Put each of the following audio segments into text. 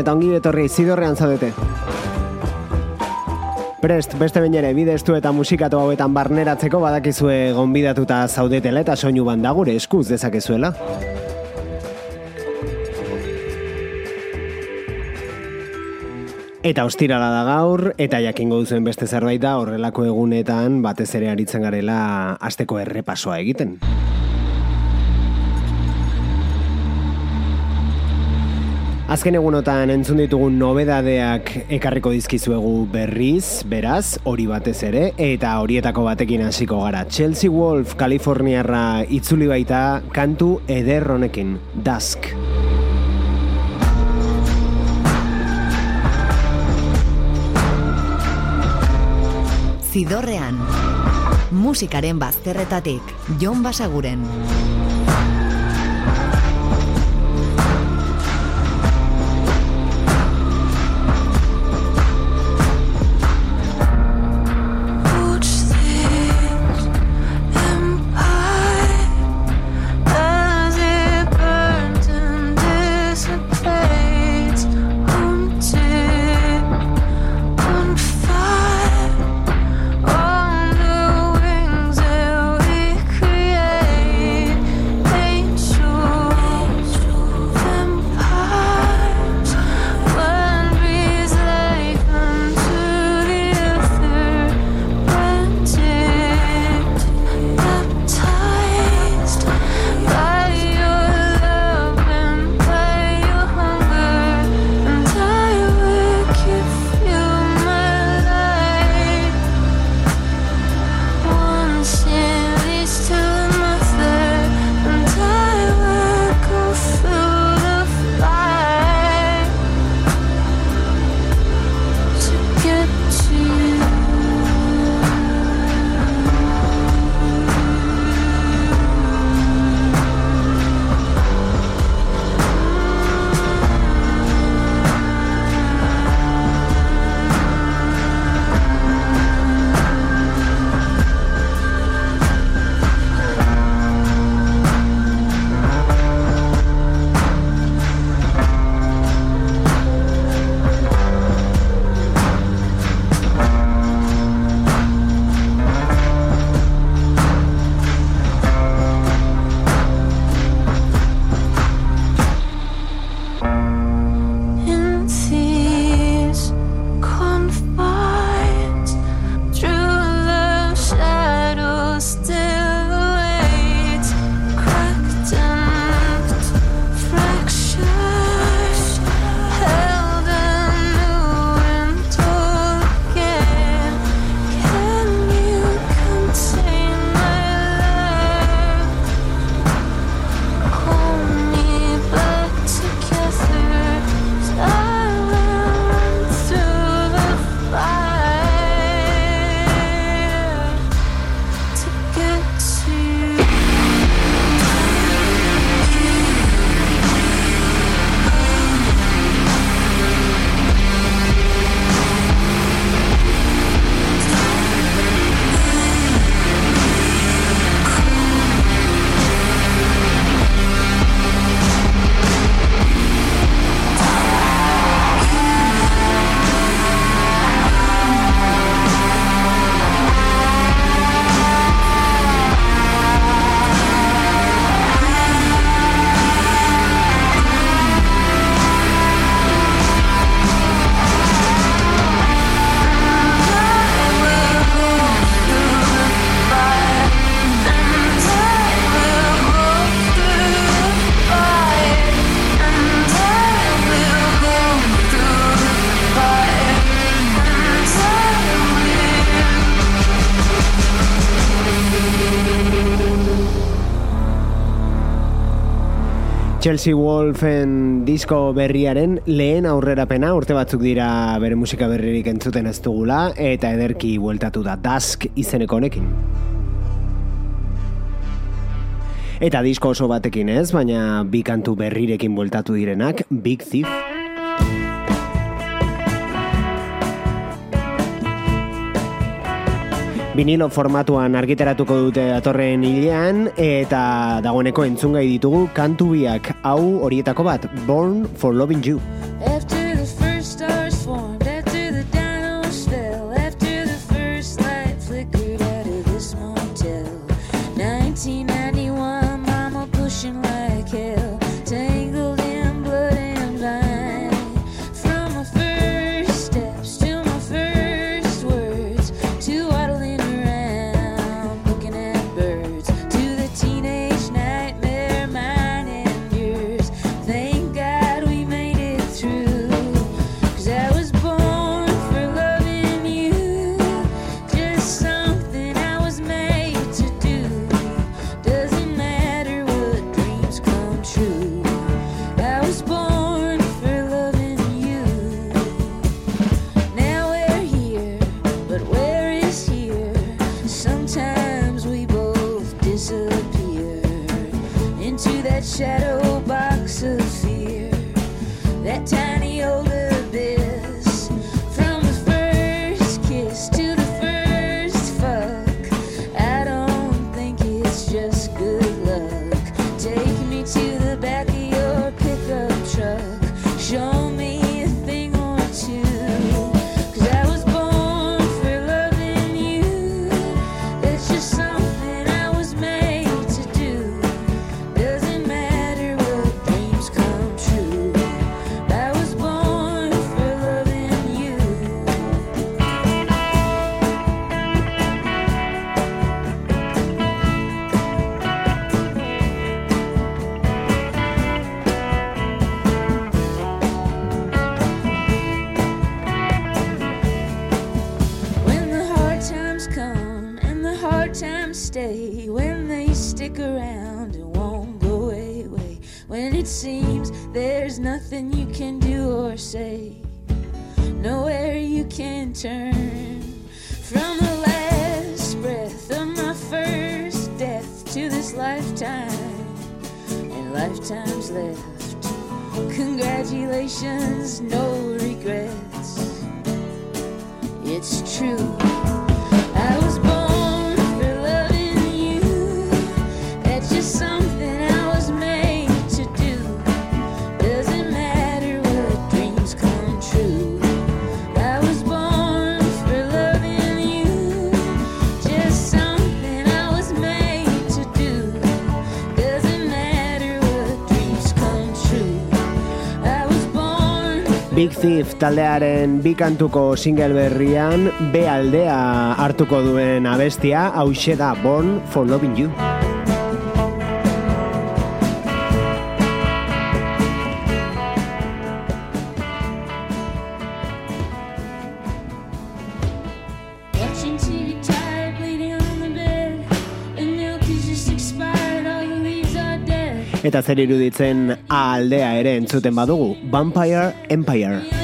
Eta ongi etorri zidorrean zaudete. Prest, beste bain ere, bidestu eta musikatu hauetan barneratzeko badakizue gonbidatuta zaudetela eta soinu banda gure eskuz dezakezuela. Eta ostirala da gaur, eta jakingo duzuen beste zerbait da horrelako egunetan batez ere aritzen garela asteko errepasoa egiten. Azken egunotan entzun ditugun nobedadeak ekarriko dizkizuegu berriz, beraz, hori batez ere, eta horietako batekin hasiko gara. Chelsea Wolf, Kaliforniarra itzuli baita kantu eder honekin, Dusk. Zidorrean. Musikaren bazterretatik, Jon Basaguren. Chelsea Wolfen disko berriaren lehen aurrerapena urte batzuk dira bere musika berririk entzuten ez dugula eta ederki bueltatu da Dusk izeneko honekin. Eta disko oso batekin ez, baina bi kantu berrirekin bueltatu direnak, Big Thief. Vinilo formatuan argiteratuko dute datorren hilean eta dagoeneko entzungai ditugu kantu biak hau horietako bat Born for Loving You. Big Thief taldearen bikantuko single berrian B aldea hartuko duen abestia hau da Born for Loving You. Eta zer iruditzen aldea ere entzuten badugu, Vampire Empire.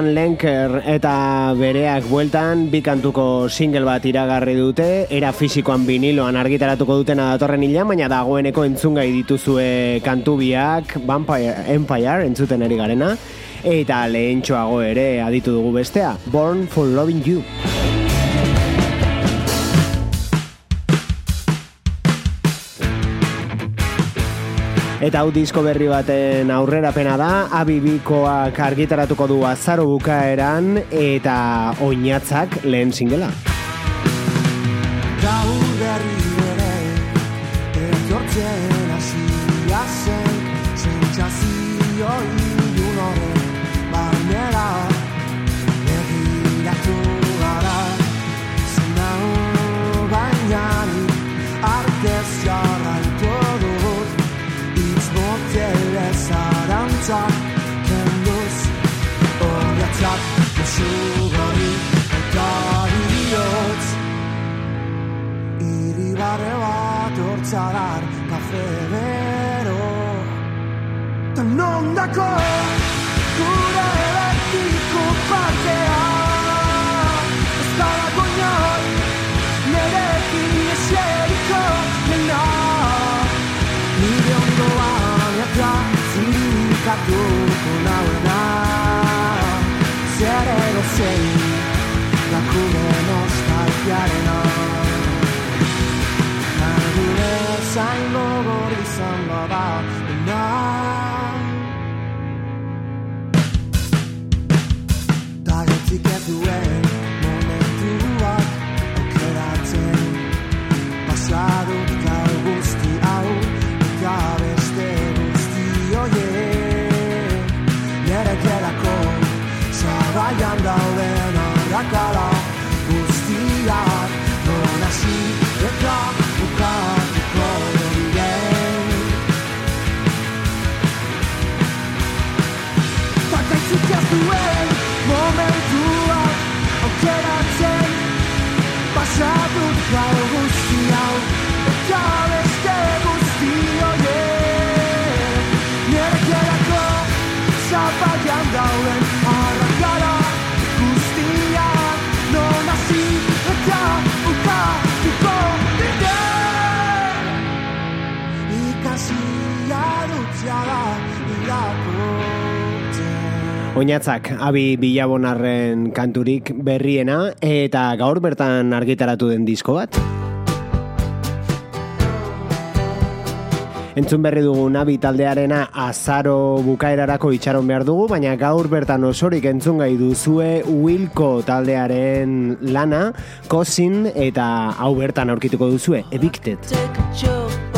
Dan Lenker eta bereak bueltan bikantuko single bat iragarri dute, era fisikoan viniloan argitaratuko dutena datorren ila, baina dagoeneko entzungai dituzue kantubiak Vampire Empire entzuten ari garena, eta lehentxoago ere aditu dugu bestea, Born for Loving You. Eta hau disko berri baten aurrerapena da, abibikoak argitaratuko du azaro bukaeran eta oinatzak lehen singela. Gaur berri sarà da febbre. Non. Oinatzak, abi bilabonarren kanturik berriena eta gaur bertan argitaratu den disko bat. Entzun berri dugu nabi taldearena azaro bukaerarako itxaron behar dugu, baina gaur bertan osorik entzun gai duzue Wilko taldearen lana, kosin eta hau bertan aurkituko duzue, Evicted. Evicted.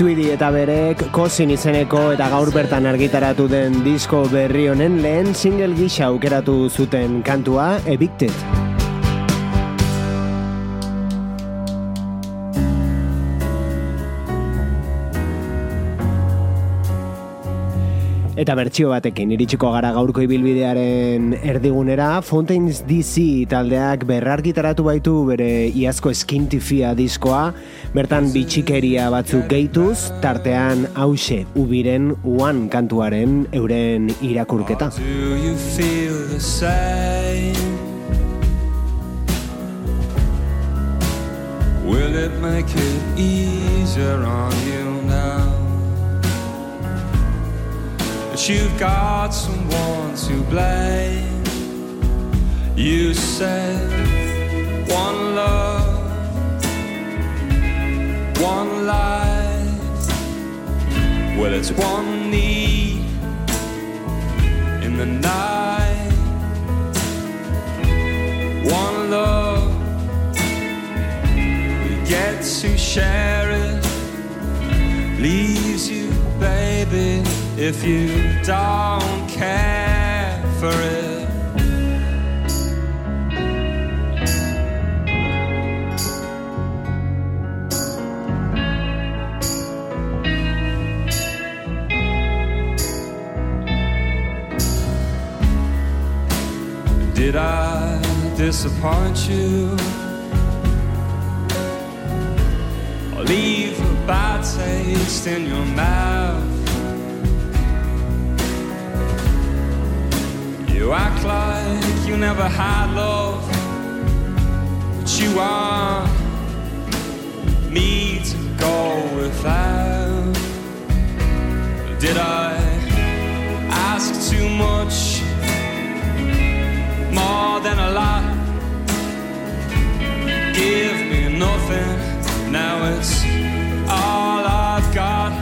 Tweedy eta berek Kosin izeneko eta gaur bertan argitaratu den disko berri honen lehen single gisa aukeratu zuten kantua Evicted. Eta bertsio batekin iritsiko gara gaurko ibilbidearen erdigunera, Fountains DC taldeak berrargitaratu baitu bere iazko eskintifia diskoa, bertan bitxikeria batzuk gehituz, tartean hause ubiren uan kantuaren euren irakurketa. Will it make it easier on you You've got someone to blame. You said one love, one life. Well, it's one need in the night. One love, we get to share if you don't care for it. Did I disappoint you? Or leave a bad taste in your mouth? You act like you never had love, but you want me to go without. Did I ask too much? more than a lot. Give me nothing, now it's all I've got.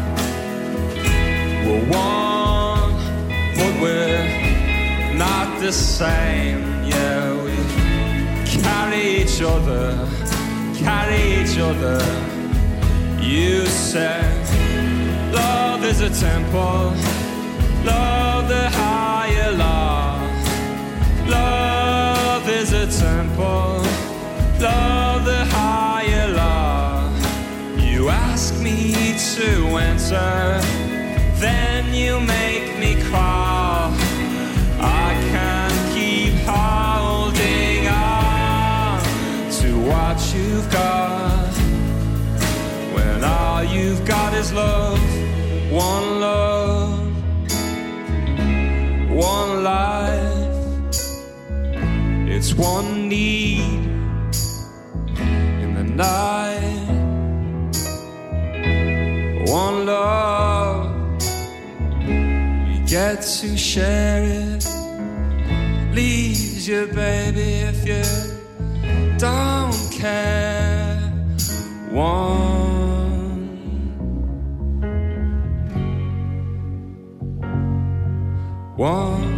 We're one, but we're not the same. Yeah, we carry each other, carry each other. You said love is a temple, love the higher law. Love is a temple, love the higher law. You ask me to enter, then you make me crawl. It's one need in the night, one love. We get to share it. Leaves you, baby, if you don't care. One. One.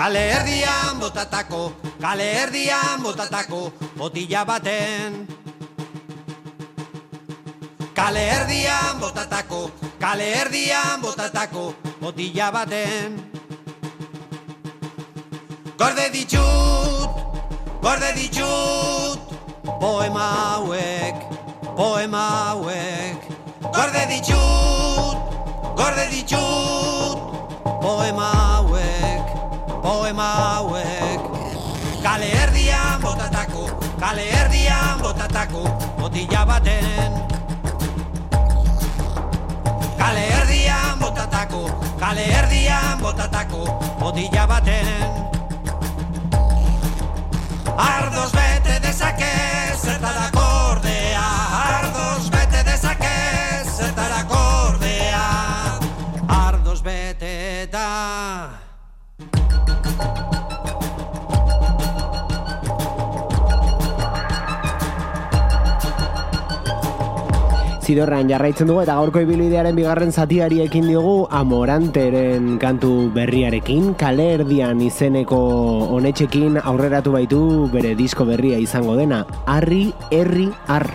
Kale erdian botatako, kale erdian botatako, botila baten. Kale erdian botatako, kale erdian botatako, botila baten. Gorde ditut, gorde ditut, poema hauek, poema hauek. Gorde ditut, gorde ditut, poema hauek, poema hauek. Kale erdian botatako, kale erdian botatako, botila baten. Kale erdian botatako, kale erdian botatako, botila baten. Ardoz bete Zidorran jarraitzen dugu eta gaurko ibilidearen bigarren zatiari ekin diogu Amoranteren kantu berriarekin, kale erdian izeneko honetxekin aurreratu baitu bere disko berria izango dena, Arri, Herri, Ar.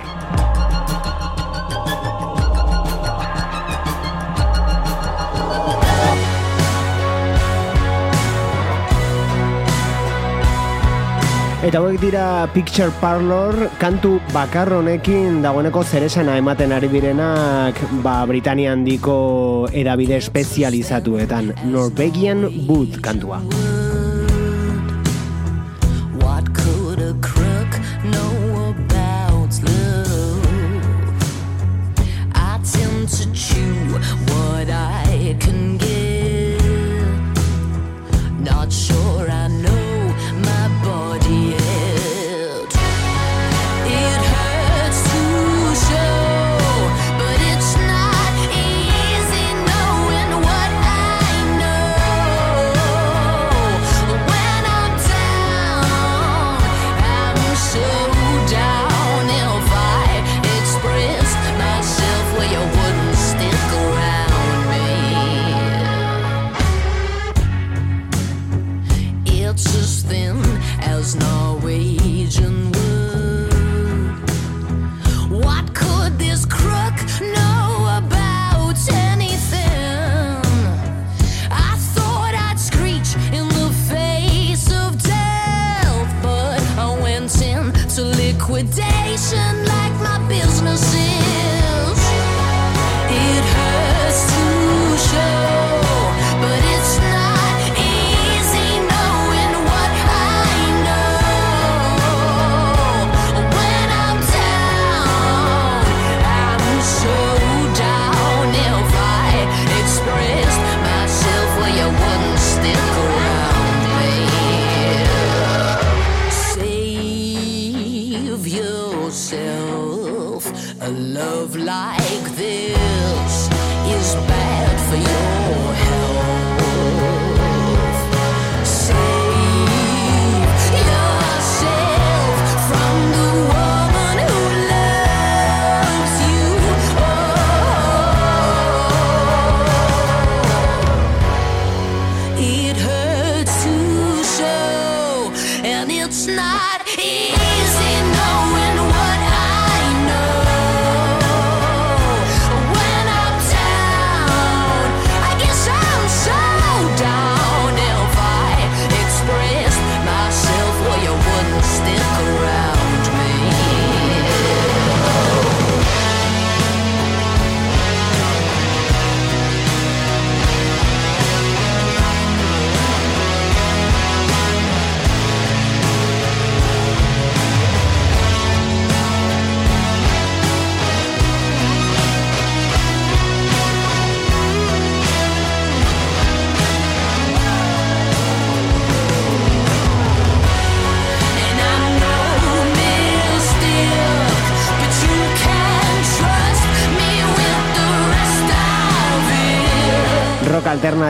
Eta hauek dira Picture Parlor kantu bakar honekin dagoeneko zeresana ematen ari direnak ba Britania handiko edabide espezializatuetan Norwegian Wood kantua.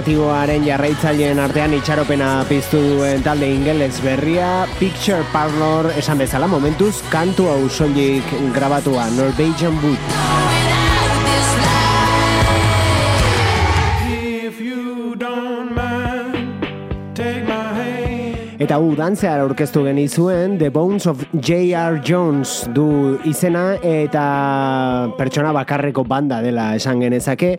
Alternatiboaren jarraitzaileen artean itxaropena piztu duen talde ingeles berria Picture Parlor esan bezala momentuz kantu hau soilik grabatua Norwegian Wood. Eta hu dantzear aurkeztu genizuen The Bones of J.R. Jones du izena eta pertsona bakarreko banda dela esan genezake.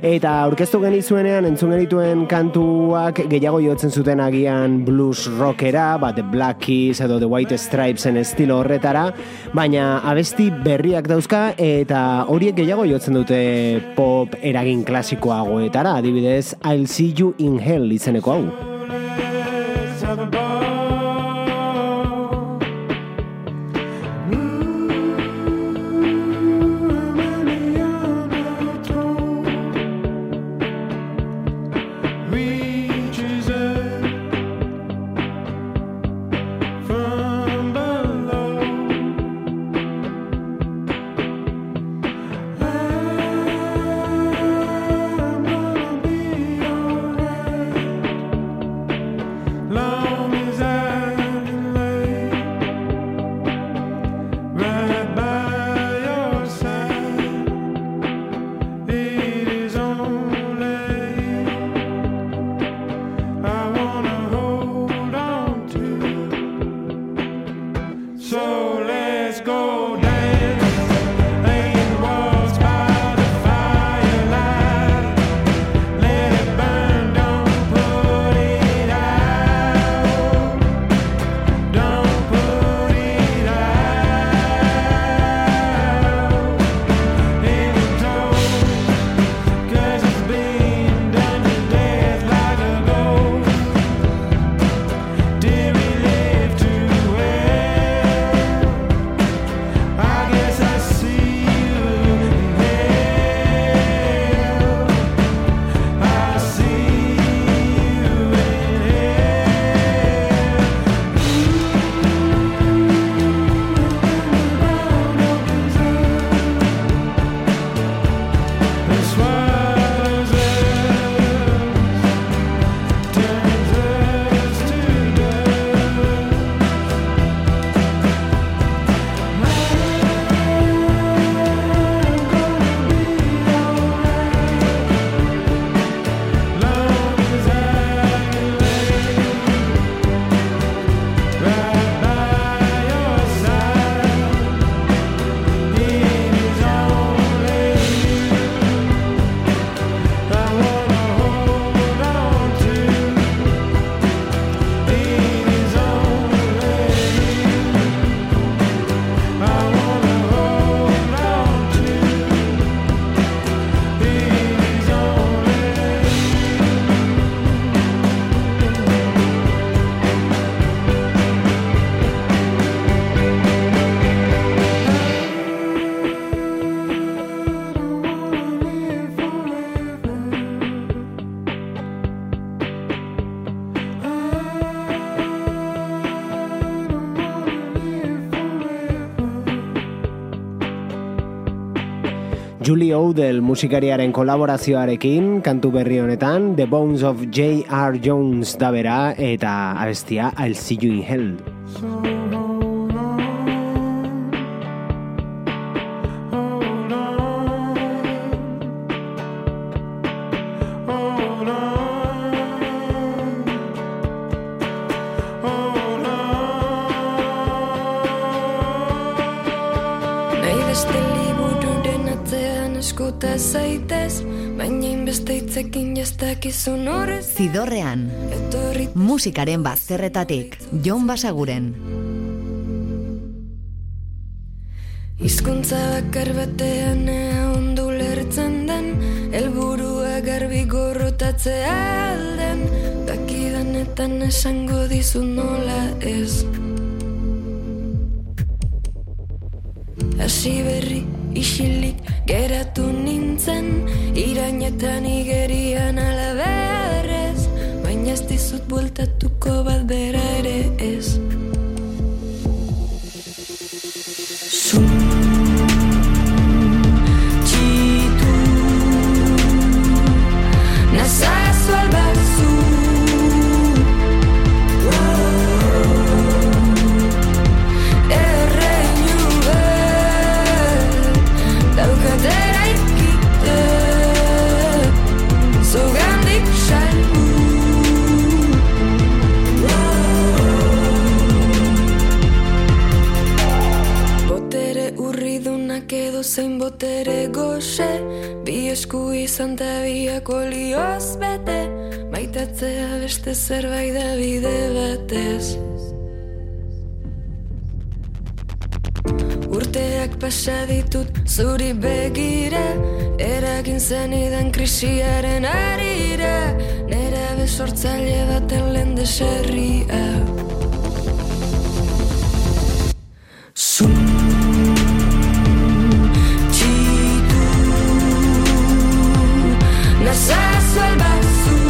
Eta aurkeztu genizuenean entzun genituen kantuak gehiago jotzen zuten agian blues rockera, ba, The Black Keys edo The White Stripesen estilo horretara, baina abesti berriak dauzka eta horiek gehiago jotzen dute pop eragin klasikoagoetara, adibidez I'll See You in Hell izeneko hau. Julie Odell musikariaren kolaborazioarekin kantu berri honetan The Bones of J.R. Jones da bera eta abestia I'll See You in Hell. Zidorrean, musikaren bazterretatik, Jon Basaguren. Hizkuntza bakar batean ea ondu lertzen den Elburua garbi gorrotatzea alden Dakidanetan esango dizu nola ez. Hasi berri isilik geratu nintzen Irainetan igerian alaberrez Dizut bueltatuko bat bera ere ez izan ta biak olioz bete Maitatzea beste zerbait da bide batez. Urteak pasa ditut zuri begira Eragin zenidan krisiaren arira Nera besortzaile baten lehen deserria. Zum Nasze swe bez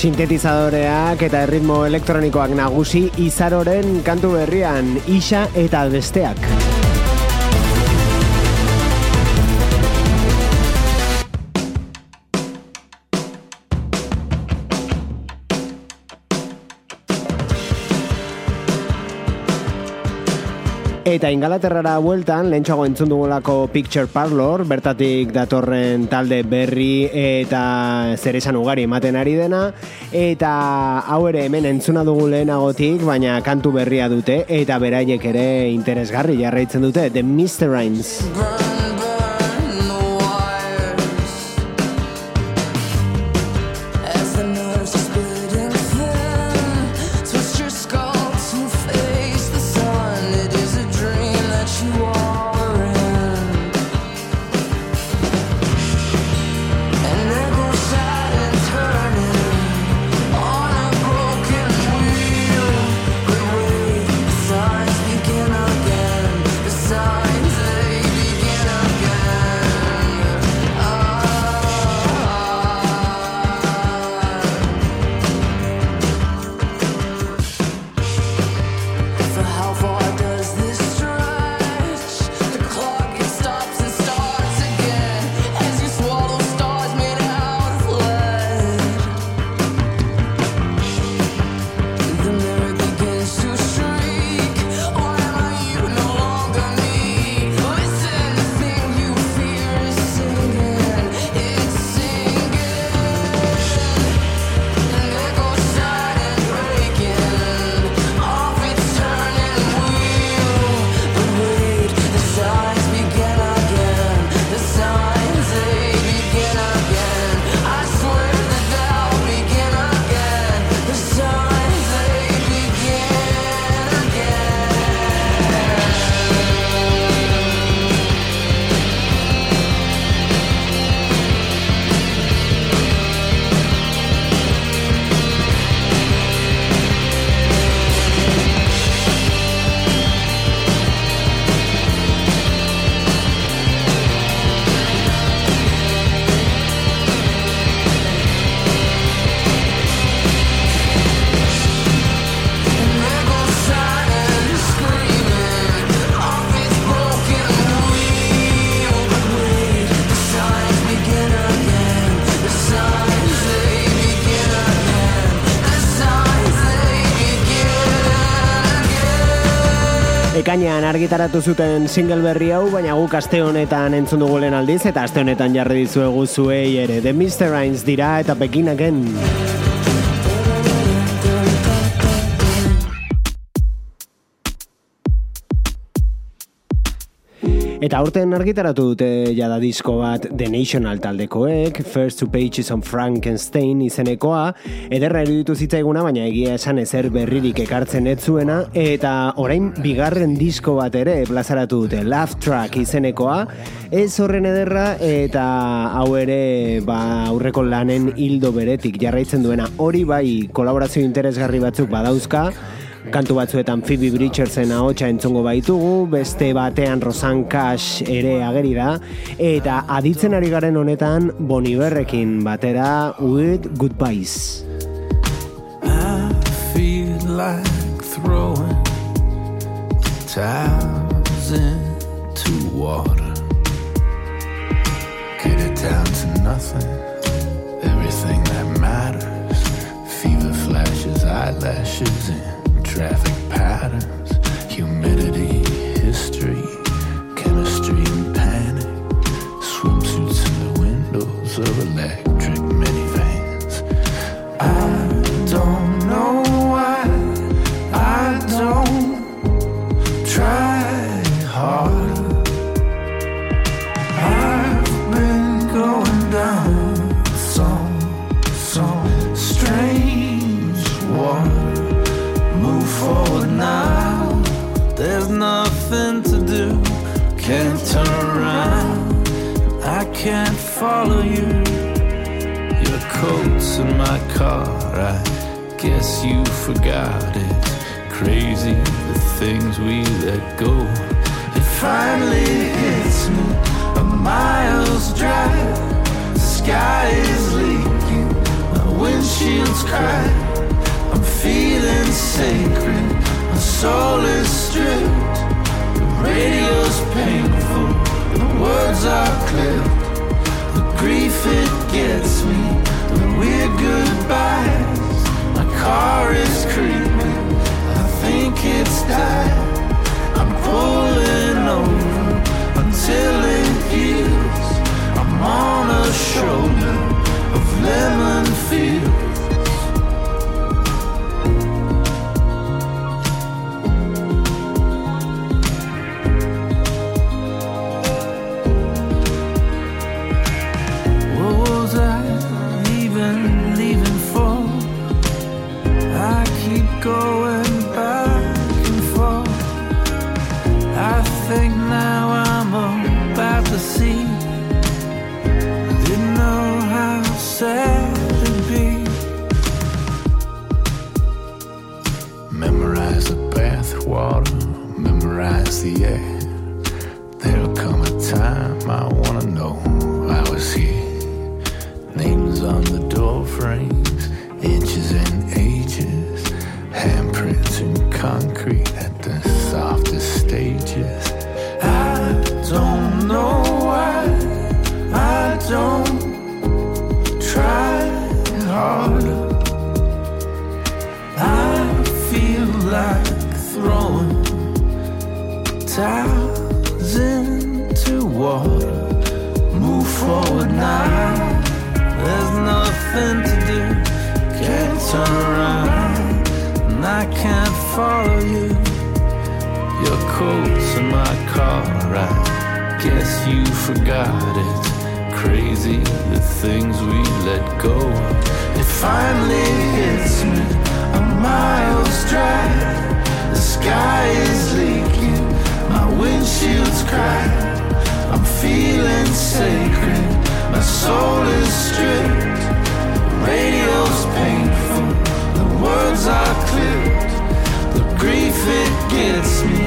Sintetizadoreak eta erritmo elektronikoak nagusi izaroren kantu berrian isa eta besteak. Eta Ingalaterrara bueltan, lehentxago entzun dugulako Picture Parlor, bertatik datorren talde berri eta zer esan ugari ematen ari dena, eta hau ere hemen entzuna dugu lehenagotik, baina kantu berria dute, eta beraiek ere interesgarri jarraitzen dute, The Mr. Ekainean argitaratu zuten single berri hau, baina guk aste honetan entzun dugu lehen aldiz, eta aste honetan jarri dizuegu zuei ere. The Mr. Rhymes dira eta Pekin again. Eta aurten argitaratu dute jada disko bat The National taldekoek, First Two Pages on Frankenstein izenekoa, ederra eruditu zitzaiguna, baina egia esan ezer berririk ekartzen ez zuena, eta orain bigarren disko bat ere plazaratu dute, Laugh Track izenekoa, ez horren ederra, eta hau ere ba, aurreko lanen hildo beretik jarraitzen duena, hori bai kolaborazio interesgarri batzuk badauzka, Kantu batzuetan Phoebe Bridgersen ahotsa entzongo baitugu, beste batean Rosan Cash ere ageri da, eta aditzen ari garen honetan Boniberrekin batera with goodbyes. I feel like throwing towels into water. Get it down to nothing. Everything that matters. Fever flashes, eyelashes, and traffic guess you forgot it. Crazy the things we let go. It finally hits me. A mile's drive. The sky is leaking. My windshield's cracked. I'm feeling sacred. My soul is stripped. The radio's painful. The words are clipped. The grief it gets me. The weird goodbyes. Car is creeping. I think it's died. I'm pulling over until it heals. I'm on a shoulder of lemon fields. Harder. I feel like throwing towels into water. Move forward now. There's nothing to do. Can't turn around, and I can't follow you. Your coat's in my car. I guess you forgot it. Crazy the things we let go. It finally hits me. A mile's drive. The sky is leaking. My windshield's cracked. I'm feeling sacred. My soul is stripped. The radio's painful. The words are clipped. The grief it gets me.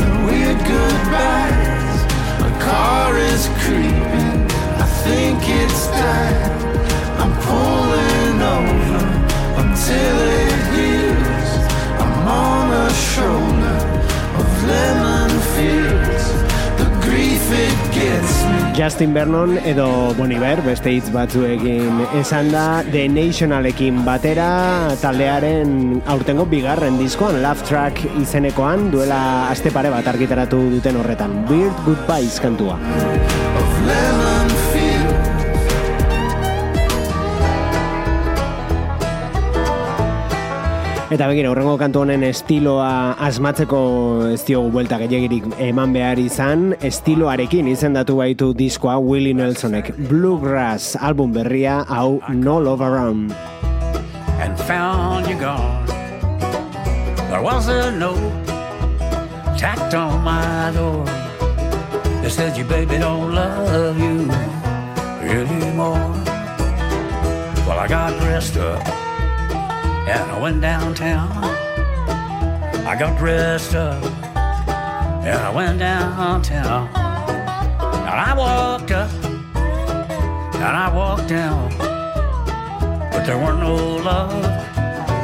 The weird goodbyes. My car is creeping. I think it's died. Until it heals. I'm on a shoulder of lemon fields. The grief it gets me. Justin Vernon edo Boniver, beste hitz batzuekin esan da, The Nationalekin batera taldearen aurtengo bigarren diskoan, Love Track izenekoan, duela aste pare bat argitaratu duten horretan. Weird Goodbyes kantua. of lemon Eta begira, horrengo kantu honen estiloa asmatzeko ez diogu buelta gehiagirik eman behar izan, estiloarekin izendatu baitu diskoa Willie Nelsonek. Bluegrass album berria hau No Love Around. and found you gone. There was a note tacked on my door that said your baby don't love you anymore. Well, I got dressed up and I went downtown. I got dressed up and I went downtown. And I walked up and I walked down. But there weren't no love,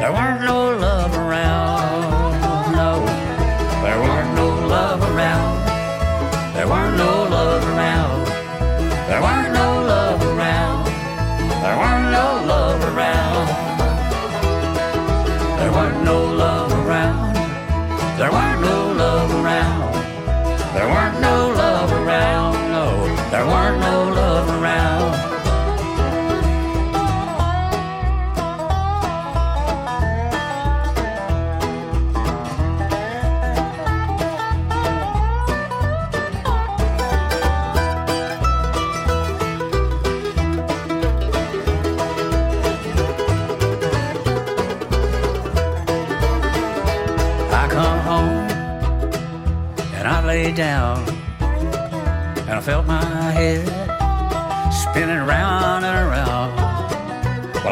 there weren't no love around.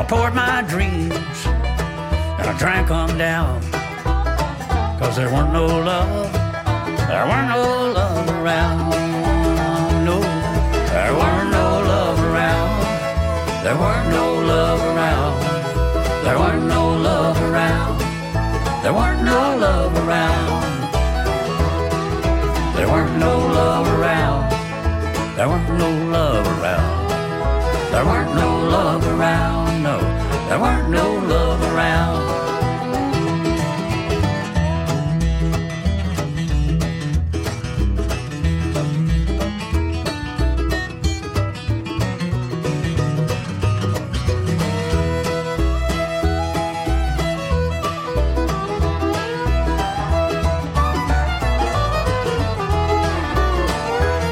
Poured my dreams and I drank them down cause there weren't no love, there weren't no love around. No, there weren't no love around. There weren't no love around. There weren't no love around. There weren't no love around. There weren't no love around. There weren't no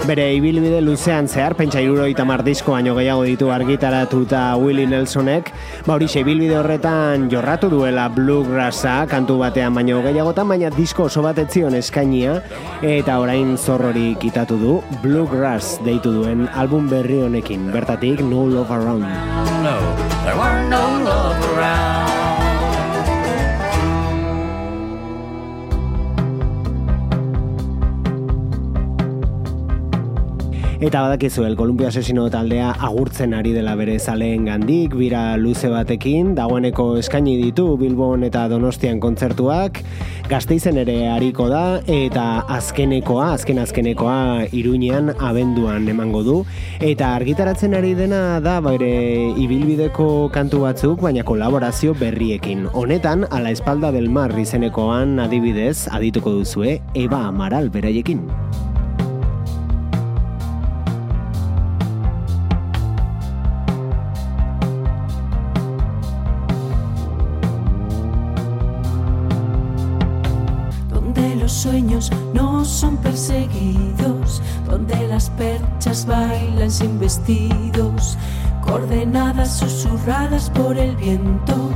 Bere ibilbide luzean zehar, pentsa iruroita mar disko baino gehiago ditu argitaratuta Willie Nelsonek, ba hori ibilbide horretan jorratu duela bluegrassa kantu batean baino gehiagotan, baina disko oso bat etzion eskainia, eta orain zorrori kitatu du bluegrass deitu duen album berri honekin, bertatik No Love Around. No, Eta badakizu, el Columbia Asesino taldea agurtzen ari dela bere zaleen gandik, bira luze batekin, dagoeneko eskaini ditu Bilbon eta Donostian kontzertuak, gazteizen ere hariko da, eta azkenekoa, azken azkenekoa iruñean abenduan emango du, eta argitaratzen ari dena da bere ibilbideko kantu batzuk, baina kolaborazio berriekin. Honetan, ala espalda del mar izenekoan adibidez, adituko duzue, Eba Amaral beraiekin. No son perseguidos, donde las perchas bailan sin vestidos, coordenadas susurradas por el viento,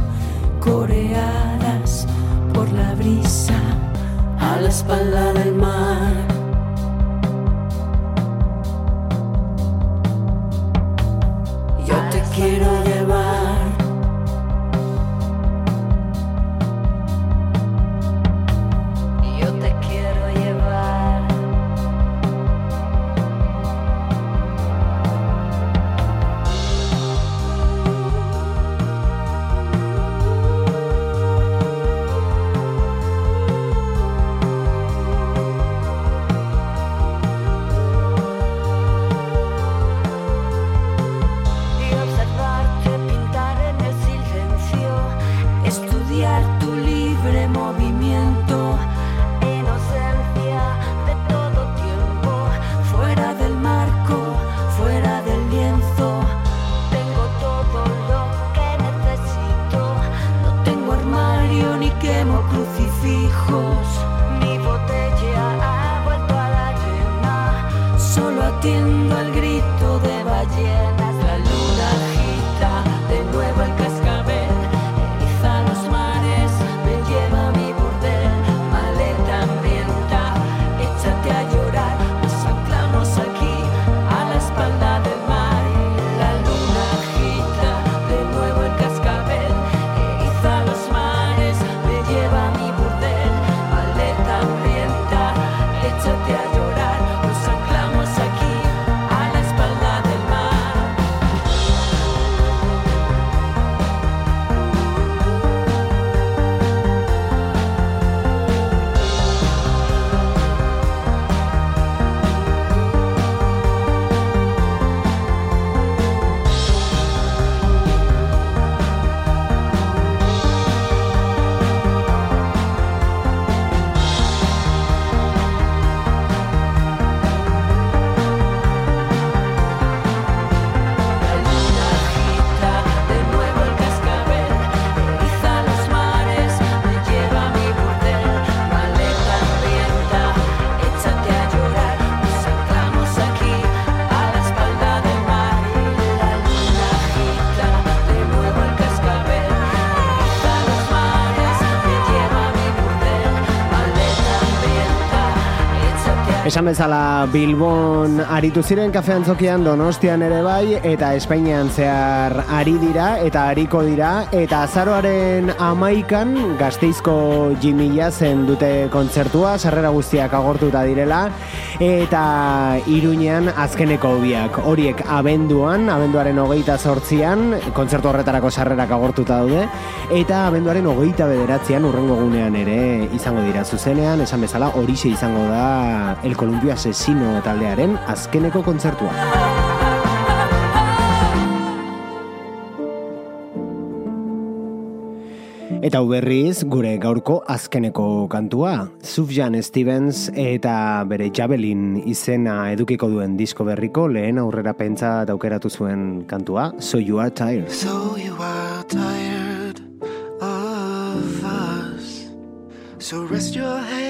coreadas por la brisa, a la espalda del mar. Esan bezala Bilbon aritu ziren kafe antzokian Donostian ere bai eta Espainian zehar ari dira eta ariko dira eta azaroaren amaikan gazteizko jimila zen dute kontzertua, sarrera guztiak agortuta direla eta iruñean azkeneko biak horiek abenduan, abenduaren hogeita sortzian, kontzertu horretarako sarrerak agortuta daude eta abenduaren hogeita bederatzean urrengo gunean ere izango dira zuzenean, esan bezala horixe izango da El Columpio Asesino taldearen azkeneko kontzertua. Eta hau berriz, gure gaurko azkeneko kantua. Sufjan Stevens eta bere Javelin izena edukiko duen disko berriko lehen aurrera pentsa aukeratu zuen kantua. So you are tired. So you are tired of us. So rest your head.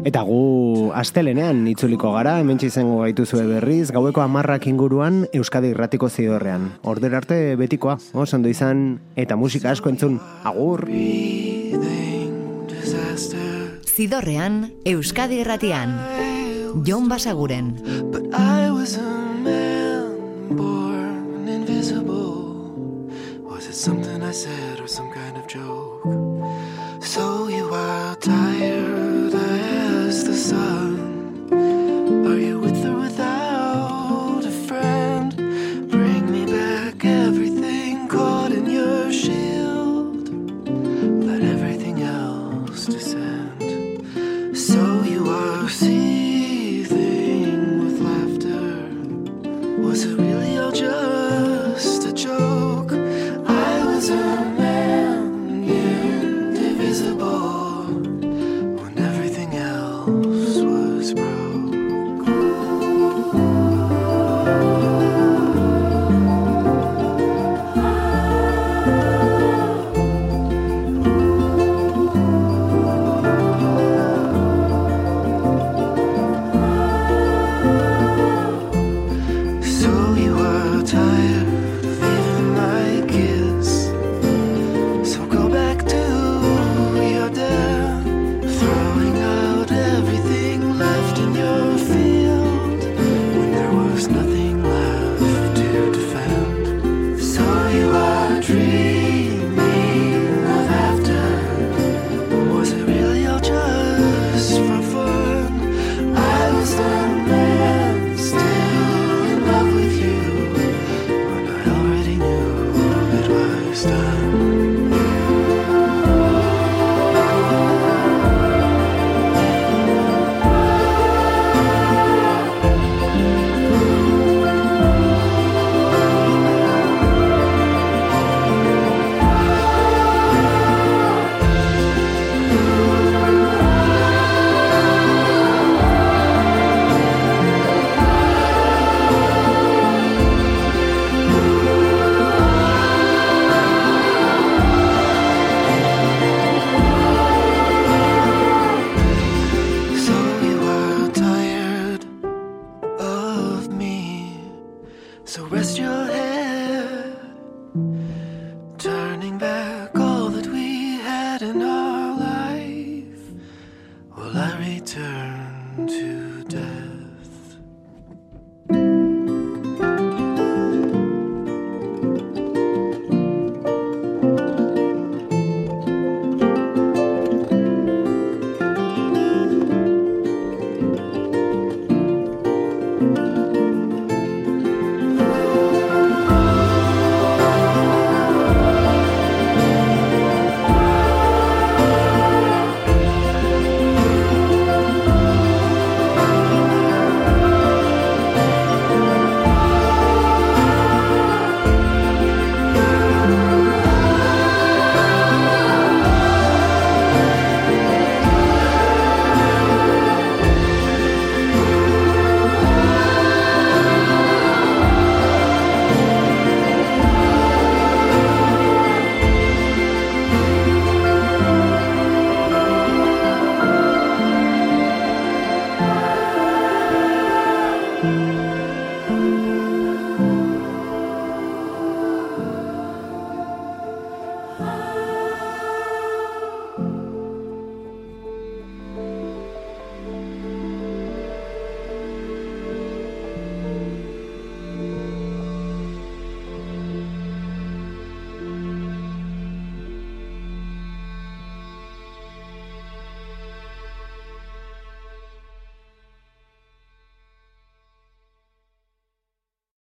Eta gu astelenean itzuliko gara, hementsi izango gaituzue berriz, gaueko amarrak inguruan Euskadi irratiko zidorrean. Order arte betikoa, oso ondo izan, eta musika asko entzun. Agur! Zidorrean, Euskadi irratian. Jon Basaguren. But I was a man born invisible. Was it something I said or some kind of joke? So you are tired Are you back